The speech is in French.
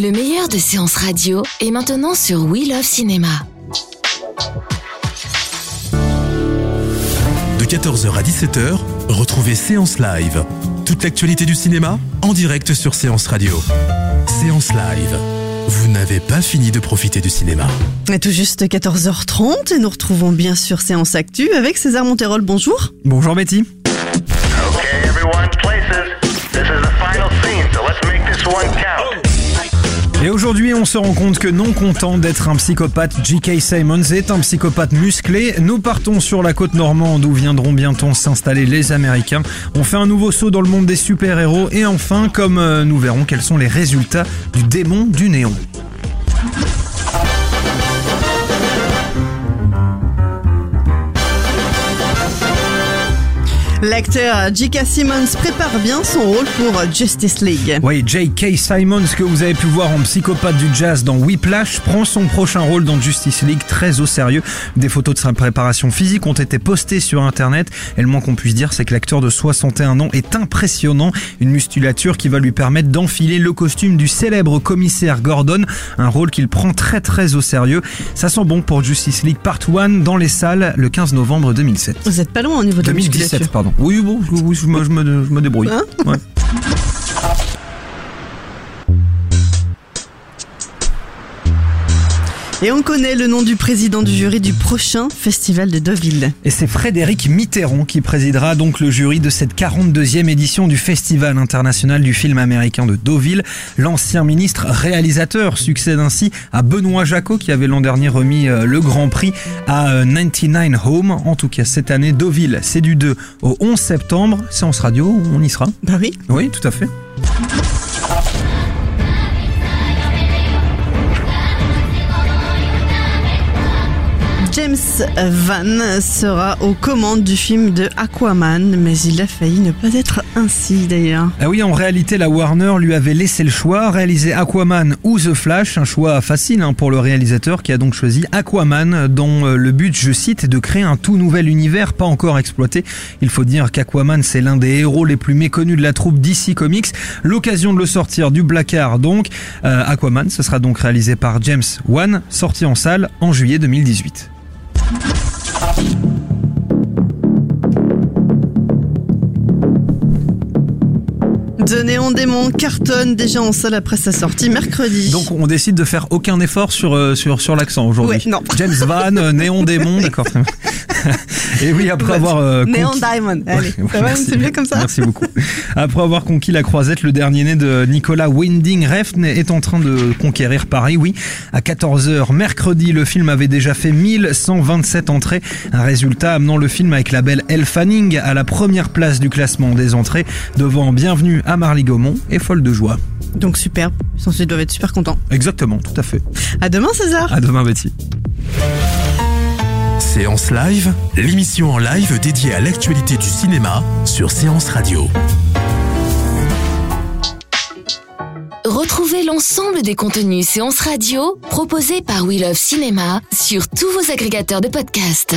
Le meilleur de séances radio est maintenant sur We Love Cinéma. De 14h à 17h, retrouvez Séance Live. Toute l'actualité du cinéma en direct sur Séance Radio. Séance Live. Vous n'avez pas fini de profiter du cinéma. Et tout juste 14h30 et nous retrouvons bien sûr Séance Actu avec César Monterol. Bonjour. Bonjour Betty. Okay, everyone, places. This is the final scene, so let's make this one count. Et aujourd'hui, on se rend compte que non content d'être un psychopathe, J.K. Simons est un psychopathe musclé. Nous partons sur la côte normande où viendront bientôt s'installer les Américains. On fait un nouveau saut dans le monde des super-héros et enfin, comme euh, nous verrons quels sont les résultats du démon du néon. L'acteur J.K. Simmons prépare bien son rôle pour Justice League. Oui, J.K. Simons, que vous avez pu voir en psychopathe du jazz dans Whiplash, prend son prochain rôle dans Justice League très au sérieux. Des photos de sa préparation physique ont été postées sur Internet. Et le moins qu'on puisse dire, c'est que l'acteur de 61 ans est impressionnant. Une musculature qui va lui permettre d'enfiler le costume du célèbre commissaire Gordon, un rôle qu'il prend très très au sérieux. Ça sent bon pour Justice League Part 1 dans les salles le 15 novembre 2007. Vous êtes pas loin au niveau de la 2017, musculature. pardon. Oui, bon, je, oui, je me, je me- je me débrouille. Hein Ouais. Et on connaît le nom du président du jury du prochain festival de Deauville. Et c'est Frédéric Mitterrand qui présidera donc le jury de cette 42e édition du Festival international du film américain de Deauville. L'ancien ministre réalisateur succède ainsi à Benoît Jacot qui avait l'an dernier remis euh, le Grand Prix à euh, 99 Home. En tout cas, cette année, Deauville, c'est du 2 au 11 septembre. Séance radio, on y sera. Bah oui. Oui, tout à fait. Van sera aux commandes du film de Aquaman, mais il a failli ne pas être ainsi d'ailleurs. Ah oui, en réalité, la Warner lui avait laissé le choix, réaliser Aquaman ou The Flash, un choix facile hein, pour le réalisateur qui a donc choisi Aquaman, dont euh, le but, je cite, est de créer un tout nouvel univers pas encore exploité. Il faut dire qu'Aquaman, c'est l'un des héros les plus méconnus de la troupe DC Comics. L'occasion de le sortir du placard, donc. Euh, Aquaman, ce sera donc réalisé par James Wan, sorti en salle en juillet 2018. The Néon Démon cartonne déjà en salle après sa sortie mercredi. Donc on décide de faire aucun effort sur euh, sur sur l'accent aujourd'hui. Ouais. James Van, euh, Néon Démon, d'accord. Et oui, après avoir euh, Néon conquis- Diamond. Allez, Ouais, ça va, merci. c'est bien comme ça Merci beaucoup. Après avoir conquis la croisette, le dernier né de Nicolas Winding Refn est en train de conquérir Paris. Oui, à 14h mercredi, le film avait déjà fait 1127 entrées. Un résultat amenant le film avec la belle Elle Fanning à la première place du classement des entrées, devant Bienvenue à Marly Gaumont et Folle de joie. Donc superbe. Ils doivent être super contents. Exactement, tout à fait. À demain César. À demain, Betty. Séance Live, l'émission en live dédiée à l'actualité du cinéma sur Séance Radio. Retrouvez l'ensemble des contenus séances radio proposés par We Love Cinéma sur tous vos agrégateurs de podcasts.